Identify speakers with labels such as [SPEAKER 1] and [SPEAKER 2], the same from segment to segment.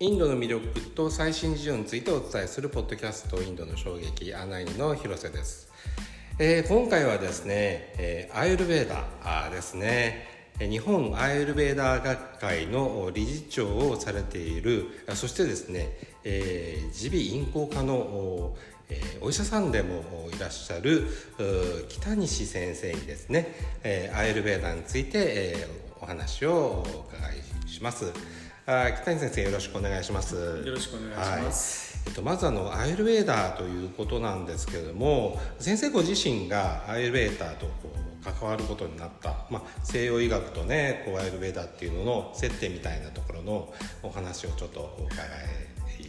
[SPEAKER 1] インドの魅力と最新事情についてお伝えするポッドキャストインドの衝撃案内人の広瀬です、えー今回はですね、えーアイルベーダーですね。日本アイルベーダー学会の理事長をされているそしてですねえー耳鼻咽喉科のお医者さんでもいらっしゃる北西先生にですね、えーアイルベーダーについて、えーお話をお伺いします。あ北西先生よろしくお願いします。
[SPEAKER 2] よろしくお願いします。
[SPEAKER 1] はい。えっと、まずあのアイルベーダーということなんですけれども先生ご自身がアイルベーダーとこう関わることになった、まあ、西洋医学とねこうアイルベーダーっていうのの接点みたいなところのお話をちょっとお伺い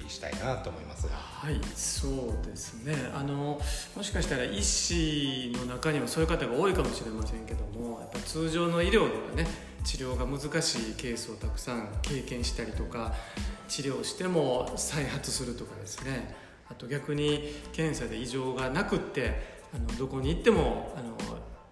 [SPEAKER 1] したいなと思います。
[SPEAKER 2] はいそうですね。あのもしかしたら医師の中にはそういう方が多いかもしれませんけどもやっぱ通常の医療ではね治療が難しいケースをたくさん経験したりとか治療しても再発するとかですね。あと逆に検査で異常がなくってあのどこに行ってもあの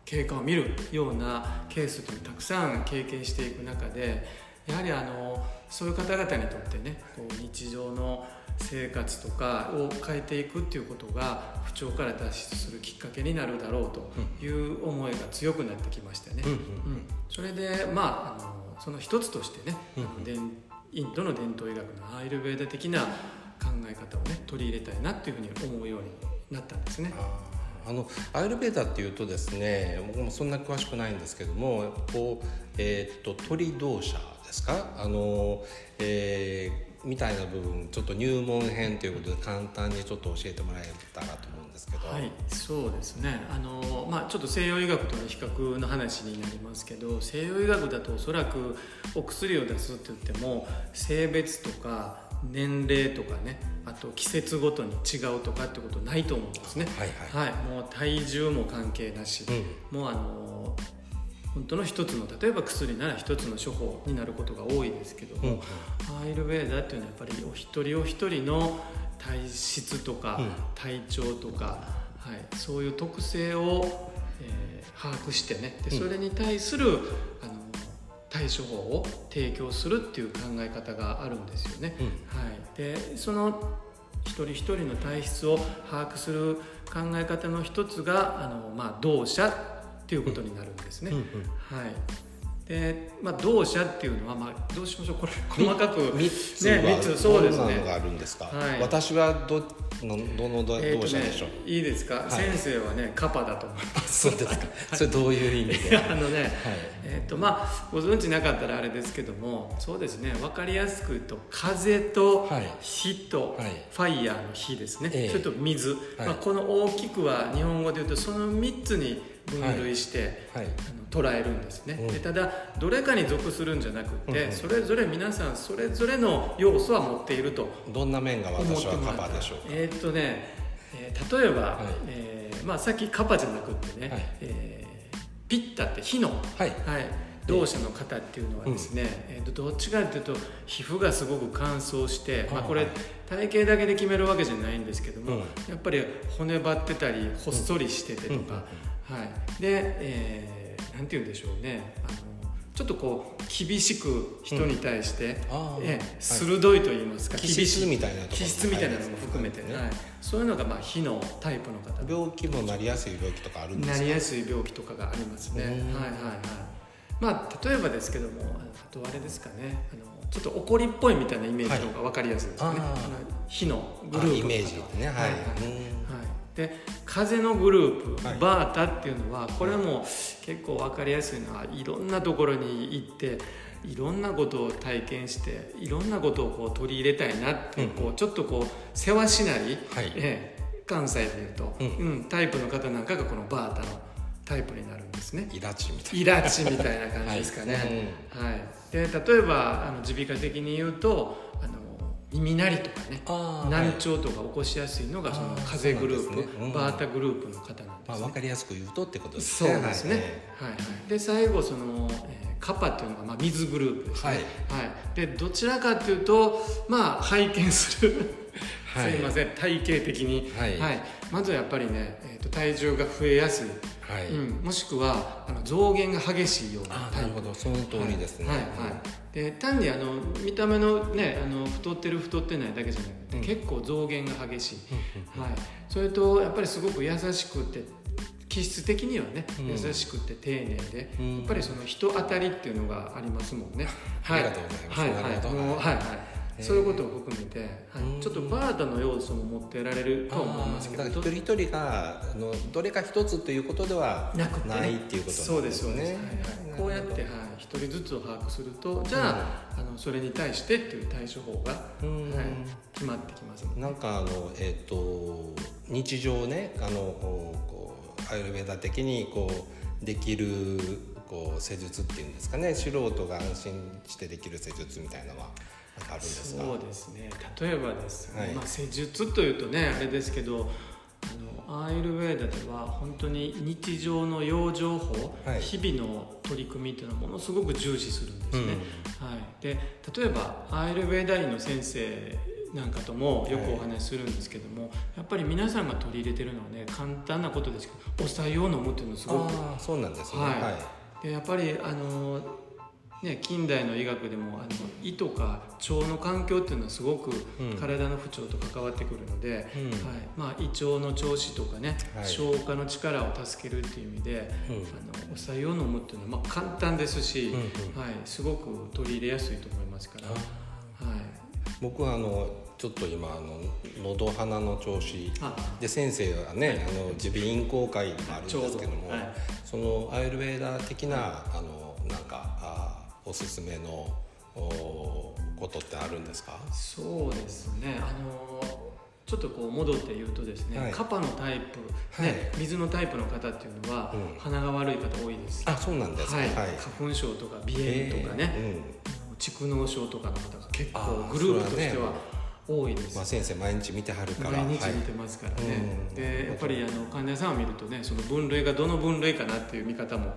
[SPEAKER 2] 経過を見るようなケースというたくさん経験していく中でやはりあのそういう方々にとってねこう日常の生活とかを変えていくっていうことが不調から脱出するきっかけになるだろうという思いが強くなってきましてね、
[SPEAKER 1] うんうん
[SPEAKER 2] うん。それでまああのその一つとしてね、あの伝インドの伝統医学のアイルベーダ的な考え方をね取り入れたいなっていうふうに思うようになったんですね。
[SPEAKER 1] あのアイルベーダっていうとですね僕もそんな詳しくないんですけどもこう、えーっと鳥同社ですか？あの、えーみたいな部分ちょっと入門編ということで簡単にちょっと教えてもらえたらと思うんですけど、
[SPEAKER 2] はい、そうですね。あの、まあ、ちょっと西洋医学との比較の話になりますけど西洋医学だとおそらくお薬を出すって言っても性別とか年齢とかねあと季節ごとに違うとかってことないと思うんですね。
[SPEAKER 1] はいはい。
[SPEAKER 2] はい、もう体重も関係なし、もうあの本当の一つの例えば薬なら一つの処方になることが多いですけども、アイルベーダっていうのはやっぱりお一人お一人の体質とか、
[SPEAKER 1] うん。
[SPEAKER 2] 体調とか、はい、そういう特性を、えー把握してね。で
[SPEAKER 1] うん。
[SPEAKER 2] それに対する、あの対処法を提供するっていう考え方があるんですよね。
[SPEAKER 1] うん
[SPEAKER 2] はい、でその一人一人の体質を把握する考え方の一つがあの、まあ、同社っていうことになるんですね。
[SPEAKER 1] うんうん
[SPEAKER 2] はいでまあ、同社っていうのは、まあ、どうしましょう。これ細かく。
[SPEAKER 1] 三つは
[SPEAKER 2] ね三つそうですね。
[SPEAKER 1] があるんですか、
[SPEAKER 2] はい。
[SPEAKER 1] 私はどのどの同社でしょう、
[SPEAKER 2] ね、いいですか、
[SPEAKER 1] い。
[SPEAKER 2] 先生はねカパだと思いま
[SPEAKER 1] そうですか。それどういう意味
[SPEAKER 2] す
[SPEAKER 1] で？
[SPEAKER 2] あのね、
[SPEAKER 1] はい。
[SPEAKER 2] えーとまあ、ご存知なかったらあれですけどもそうですね分かりやすく言うと風と
[SPEAKER 1] はい。
[SPEAKER 2] 火と
[SPEAKER 1] はい。
[SPEAKER 2] ファイヤーの火ですね、
[SPEAKER 1] ええ。
[SPEAKER 2] それと水、
[SPEAKER 1] はい。
[SPEAKER 2] まあ、この大きくは日本語で言うとその3つに分類して、
[SPEAKER 1] はい。
[SPEAKER 2] あの捉えるんですね、
[SPEAKER 1] うん。
[SPEAKER 2] でただどれかに属するんじゃなくて、
[SPEAKER 1] うんうん。
[SPEAKER 2] それぞれ皆さんそれぞれの要素は持っていると
[SPEAKER 1] どんな面が私はカ
[SPEAKER 2] もらったら
[SPEAKER 1] バーでしょうか。
[SPEAKER 2] えーっとね、えー例えば、
[SPEAKER 1] はい。
[SPEAKER 2] えーまあ、さっきカパじゃなくってね、
[SPEAKER 1] はい。
[SPEAKER 2] えーピッタって火の、
[SPEAKER 1] はい。
[SPEAKER 2] はい、同社の方っていうのはですね、えーとどっちかというと皮膚がすごく乾燥して、まあ、これ
[SPEAKER 1] はい
[SPEAKER 2] 体型だけで決めるわけじゃないんですけども、
[SPEAKER 1] うん。
[SPEAKER 2] やっぱり骨張ってたりほっそりしててとか、はい、で、えーなんて言うんでしょうね。あのちょっとこう厳しく人に対して、
[SPEAKER 1] あー。
[SPEAKER 2] え鋭いと言いますか、
[SPEAKER 1] 気
[SPEAKER 2] 厳し
[SPEAKER 1] 質みたいな
[SPEAKER 2] 気質みたいなのも含めて、
[SPEAKER 1] ね
[SPEAKER 2] はい、そういうのがまあ火のタイプの方。
[SPEAKER 1] 病気もなりやすい病気とかあるんですか？
[SPEAKER 2] なりやすい病気とかがありますね。はいはい
[SPEAKER 1] うん
[SPEAKER 2] はい。まあ例えばですけども、あとあれですかね、あのちょっと怒りっぽいみたいなイメージの方が分かりやすいですね。
[SPEAKER 1] はい
[SPEAKER 2] 火のグループ
[SPEAKER 1] イメージねはい
[SPEAKER 2] はい。はい。
[SPEAKER 1] うん。
[SPEAKER 2] はい。で風のグループ、
[SPEAKER 1] はい。
[SPEAKER 2] バータっていうのはこれも結構分かりやすいのはいろんなところに行っていろんなことを体験していろんなことをこう取り入れたいなっていう,、
[SPEAKER 1] うん。
[SPEAKER 2] こうちょっとこうせわしない、
[SPEAKER 1] はい。
[SPEAKER 2] ええ関西でいうと、
[SPEAKER 1] うん。
[SPEAKER 2] うんタイプの方なんかがこのバータのタイプになる。んですね。
[SPEAKER 1] イラチみたい
[SPEAKER 2] イラチみたいな感じですかね。はい。で例えばあの耳鼻科的に言うとあの耳鳴りとかね難聴とか起こしやすいのがその風邪グループ、
[SPEAKER 1] ね。うん。
[SPEAKER 2] バータグループの方なんです、ね。
[SPEAKER 1] まあ分かりやすく言うとってことです
[SPEAKER 2] そう
[SPEAKER 1] ね
[SPEAKER 2] ですね、はい。はいで最後その、えーカパっていうのが、まあ、水グループですね、
[SPEAKER 1] はい。
[SPEAKER 2] はい。でどちらかというとまあ拝見する。
[SPEAKER 1] はい。
[SPEAKER 2] すいません。体型的に、
[SPEAKER 1] はい。
[SPEAKER 2] まずはやっぱりね、えー、と体重が増えやすい、
[SPEAKER 1] はい。
[SPEAKER 2] うん、もしくはあの増減が激しいような
[SPEAKER 1] あなる
[SPEAKER 2] タイプ。
[SPEAKER 1] ほど。その通りですね、
[SPEAKER 2] はい。はい。で単にあの見た目のねあの太ってる太ってないだけじゃなくて、
[SPEAKER 1] うん。
[SPEAKER 2] 結構増減が激しい、
[SPEAKER 1] うん
[SPEAKER 2] はい、それとやっぱりすごく優しくて気質的にはね、
[SPEAKER 1] うん。
[SPEAKER 2] 優しくて丁寧で、
[SPEAKER 1] うん。
[SPEAKER 2] やっぱりその人当たりっていうのがありますもんね。
[SPEAKER 1] ありがとうございます。
[SPEAKER 2] はい。
[SPEAKER 1] なるほど
[SPEAKER 2] はい。はいそういうことを含めて、はい。
[SPEAKER 1] うん。
[SPEAKER 2] ちょっとバーダの要素も持ってられるとは思いますけど
[SPEAKER 1] 一人一人があのどれか一つということでは
[SPEAKER 2] な
[SPEAKER 1] いっていうこと
[SPEAKER 2] そうんです
[SPEAKER 1] ね。
[SPEAKER 2] そうです、はいはい、こうやって、はい、一人ずつを把握するとじゃあ,、あのそれに対してっていう対処法が、
[SPEAKER 1] うん。
[SPEAKER 2] はい、決まってきますね。
[SPEAKER 1] なんかあのえっ、と日常ねあのこうアイルベーダ的にこうできるこう施術っていうんですかね。素人が安心してできる施術みたいなのはあるんですか？
[SPEAKER 2] そうですね。例えばですね、
[SPEAKER 1] はい。
[SPEAKER 2] まあ、施術というとねあれですけどあのアイルベーダでは本当に日常の養生法、
[SPEAKER 1] はい。
[SPEAKER 2] 日々の取り組みっていうのはものすごく重視するんですね、
[SPEAKER 1] うん。
[SPEAKER 2] はい、で例えばアイルベーダ医の先生なんかともよくお話しするんですけども、やっぱり皆さんが取り入れてるのはね簡単なことですけどお酒を飲むっていうのすごく
[SPEAKER 1] ああそうなんですね。
[SPEAKER 2] はい。
[SPEAKER 1] はい、
[SPEAKER 2] でやっぱりあの、ね、近代の医学でもあの胃とか腸の環境っていうのはすごく
[SPEAKER 1] うん。
[SPEAKER 2] 体の不調と関わってくるので、
[SPEAKER 1] うん。
[SPEAKER 2] はい。まあ、胃腸の調子とかね、
[SPEAKER 1] はい。
[SPEAKER 2] 消化の力を助けるっていう意味で、
[SPEAKER 1] うん。
[SPEAKER 2] あのお酒を飲むっていうのは、まあ、簡単ですし、
[SPEAKER 1] うんうん。
[SPEAKER 2] はい、すごく取り入れやすいと思いますから、
[SPEAKER 1] あ
[SPEAKER 2] はい、
[SPEAKER 1] 僕はあのちょっと今あの喉鼻の調子。
[SPEAKER 2] あ。
[SPEAKER 1] で先生はね、あの耳鼻咽喉科医もあるんですけども、
[SPEAKER 2] はい。
[SPEAKER 1] そのアイルベーダー的な、あのなんかあおすすめのおことってあるんですか？
[SPEAKER 2] そうですね。あのちょっとこう戻って言うとですね、
[SPEAKER 1] はい。
[SPEAKER 2] カパのタイプ、
[SPEAKER 1] はい。
[SPEAKER 2] ね、水のタイプの方っていうのは、
[SPEAKER 1] うん。
[SPEAKER 2] 鼻が悪い方多いです。
[SPEAKER 1] あそうなんですか。
[SPEAKER 2] はい。
[SPEAKER 1] はい。
[SPEAKER 2] 花粉症とか鼻炎とかね、
[SPEAKER 1] え
[SPEAKER 2] 蓄膿症とかの方が結
[SPEAKER 1] あ
[SPEAKER 2] 構
[SPEAKER 1] ー
[SPEAKER 2] グループとして
[SPEAKER 1] は
[SPEAKER 2] 多いです、
[SPEAKER 1] ーまあ、先生毎日見てはるから。
[SPEAKER 2] 毎日
[SPEAKER 1] はい
[SPEAKER 2] 見てますからね、
[SPEAKER 1] うん。
[SPEAKER 2] でやっぱりあの患者さんを見るとねその分類がどの分類かなっていう見方も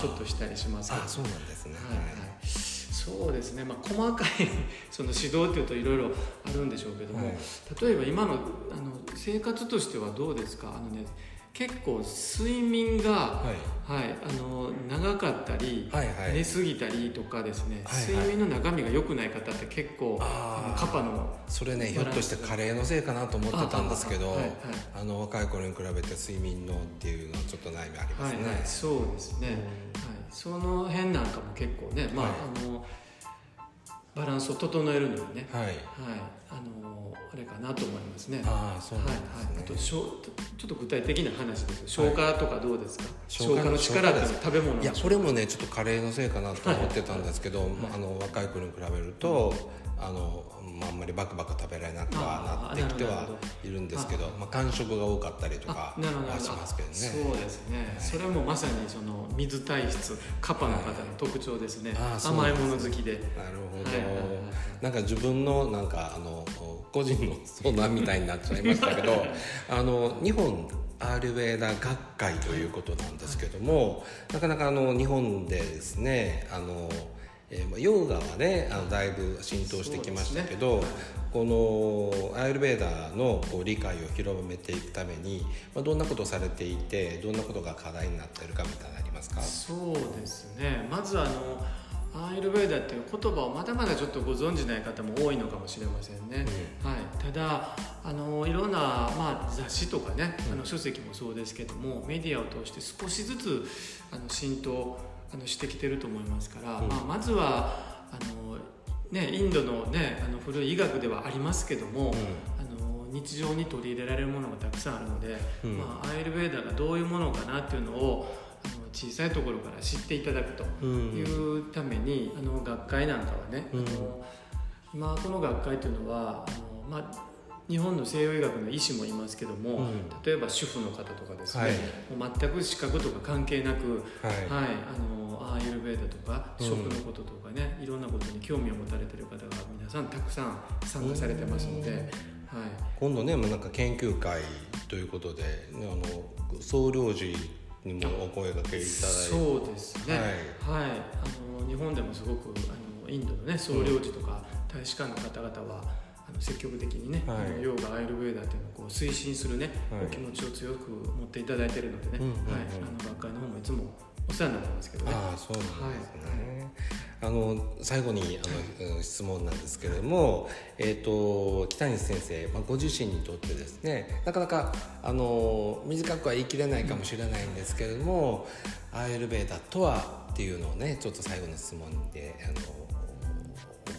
[SPEAKER 2] ちょっとしたりしますけど
[SPEAKER 1] あそうなんですね。
[SPEAKER 2] はいはい、そうですね、まあ、細かい その指導っていうといろいろあるんでしょうけども、
[SPEAKER 1] はい。
[SPEAKER 2] 例えば今のあの生活としてはどうですか？あの、ね、結構睡眠が、
[SPEAKER 1] はい。
[SPEAKER 2] はいあの長かったり、
[SPEAKER 1] はいはい。
[SPEAKER 2] 寝すぎたりとかですね、
[SPEAKER 1] はいはい。
[SPEAKER 2] 睡眠の中身が良くない方って結構カパの
[SPEAKER 1] それねひょっとしてカレーのせいかなと思ってたんですけどあ
[SPEAKER 2] ああはい。はい
[SPEAKER 1] の若い頃に比べて睡眠のっていうのはちょっと悩みありますね、
[SPEAKER 2] はいはい、そうですね、はい、その辺なんかも結構ね、まあ
[SPEAKER 1] はい。
[SPEAKER 2] あのバランスを整えるのにね、
[SPEAKER 1] はい。
[SPEAKER 2] はい、あのあれかなと思いますね。
[SPEAKER 1] ああそうですね、
[SPEAKER 2] はい、あとしょうちょっと具体的な話です消化とかどうですか、消化
[SPEAKER 1] 消化の
[SPEAKER 2] の力っていうのは
[SPEAKER 1] 消化
[SPEAKER 2] 食べ物
[SPEAKER 1] いやこれもねちょっとカレーのせいかなと思ってたんですけど、まあ、あの若い頃に比べると、あのまあ、あんまりバクバク食べられなくはなってきてはいるんですけどまあ、間食が多かったりとかはしますけどね。
[SPEAKER 2] そうですね、それもまさにその水体質カパの方の特徴ですね、
[SPEAKER 1] あーそうな
[SPEAKER 2] 甘いもの好きで。
[SPEAKER 1] なるほど、
[SPEAKER 2] はいはいはいはい。
[SPEAKER 1] なんか自分のなんかあの個人の相談みたいになっちゃいましたけど あの日本アールベーダ学会ということなんですけどもなかなかあの日本でですねあの、えーまあヨガはねあのだいぶ浸透してきましたけど、このアールベーダのこう理解を広めていくために、まあ、どんなことをされていてどんなことが課題になっているかみたいなのありますか？
[SPEAKER 2] そうですね。まずあのアイルベーダっていう言葉をまだまだちょっとご存じない方も多いのかもしれませんね、はい、ただあのいろんな、まあ、雑誌とかね、あの書籍もそうですけどもメディアを通して少しずつあの浸透あのしてきてると思いますから、
[SPEAKER 1] うん
[SPEAKER 2] まあ、まずはあの、ね、インドの,、ね、あの古い医学ではありますけども、あの日常に取り入れられるものがたくさんあるので、
[SPEAKER 1] うん。
[SPEAKER 2] まあ、アイルベーダがどういうものかなっていうのをあの小さいところから知っていただくと
[SPEAKER 1] うん。
[SPEAKER 2] いうために、あの学会なんかはね、
[SPEAKER 1] うん。
[SPEAKER 2] あの今この学会というのはあの、まあ、日本の西洋医学の医師もいますけども、
[SPEAKER 1] うん。
[SPEAKER 2] 例えば主婦の方とかですね、
[SPEAKER 1] はい。
[SPEAKER 2] もう全く資格とか関係なく、
[SPEAKER 1] はい。
[SPEAKER 2] はい、あのアーユルベーダとか
[SPEAKER 1] うん。
[SPEAKER 2] 食のこととかね、いろんなことに興味を持たれてる方が皆さんたくさん参加されてますので、
[SPEAKER 1] うん。
[SPEAKER 2] はい、
[SPEAKER 1] 今度ねもうなんか研究会ということで、ね、あの総領事にもお声掛けいただいて。
[SPEAKER 2] そうですね、
[SPEAKER 1] はい。
[SPEAKER 2] はい。あの日本でもすごくあのインドのね総領事とか大使館の方々は、積極的にね、
[SPEAKER 1] はい。
[SPEAKER 2] あのヨガアイルベーダっていうのをこう推進するね、
[SPEAKER 1] はい。
[SPEAKER 2] お気持ちを強く持っていただいてるのでね、
[SPEAKER 1] うんうんうん
[SPEAKER 2] はい、あの学会の方もいつもお世話になってますけどね。
[SPEAKER 1] ああそうなんですね、あの最後にあの、うん質問なんですけれども、えー、と北西先生、まあ、ご自身にとってですねなかなかあの短くは言い切れないかもしれないんですけれども、アーユルベーダとはっていうのをねちょっと最後の質問であの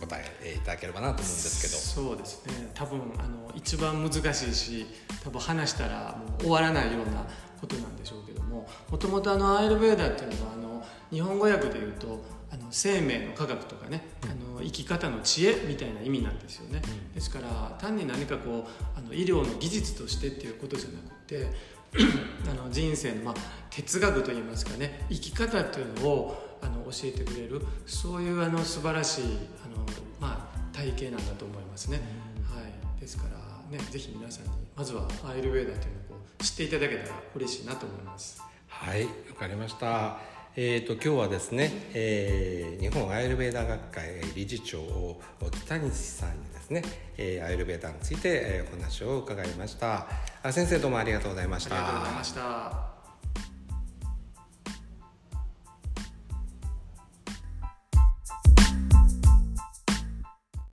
[SPEAKER 1] お答えいただければなと思うんです
[SPEAKER 2] そうですね。多分あの一番難しいし多分話したらもう終わらないようなことなんでしょうけどももともとあのアイルベーダっていうのはあの日本語訳で言うとあの生命の科学とかね、あの生き方の知恵みたいな意味なんですよね、ですから単に何かこうあの医療の技術としてっていうことじゃなくて あの人生の、まあ、哲学といいますかね生き方っていうのをあの教えてくれるそういうあの素晴らしいあの、まあ、体系なんだと思いますね、はい、ですからねぜひ皆さんにまずはアイルベーダというのをこう知っていただけたら嬉しいなと思います。
[SPEAKER 1] はいわかりました。えー、と今日はですね、えー日本アイルベーダ学会理事長北西さんにですね、えーアイルベーダについて、えーお話を伺いました。あ先生どうもありがとうございました。
[SPEAKER 2] ありがとうございました